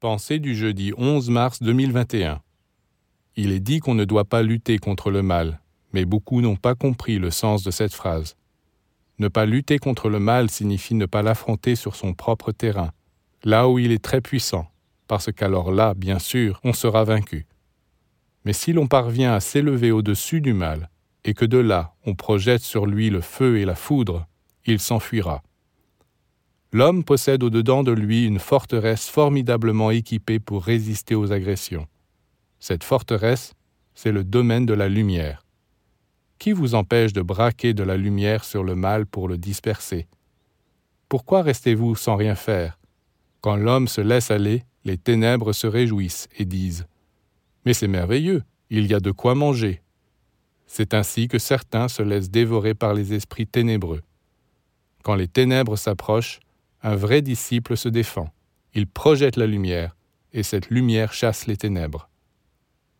Pensée du jeudi 11 mars 2021. Il est dit qu'on ne doit pas lutter contre le mal, mais beaucoup n'ont pas compris le sens de cette phrase. Ne pas lutter contre le mal signifie ne pas l'affronter sur son propre terrain, là où il est très puissant, parce qu'alors là, bien sûr, on sera vaincu. Mais si l'on parvient à s'élever au-dessus du mal, et que de là on projette sur lui le feu et la foudre, il s'enfuira. L'homme possède au-dedans de lui une forteresse formidablement équipée pour résister aux agressions. Cette forteresse, c'est le domaine de la lumière. Qui vous empêche de braquer de la lumière sur le mal pour le disperser? Pourquoi restez-vous sans rien faire? Quand l'homme se laisse aller, les ténèbres se réjouissent et disent ⁇ Mais c'est merveilleux, il y a de quoi manger ⁇ C'est ainsi que certains se laissent dévorer par les esprits ténébreux. Quand les ténèbres s'approchent, un vrai disciple se défend. Il projette la lumière, et cette lumière chasse les ténèbres.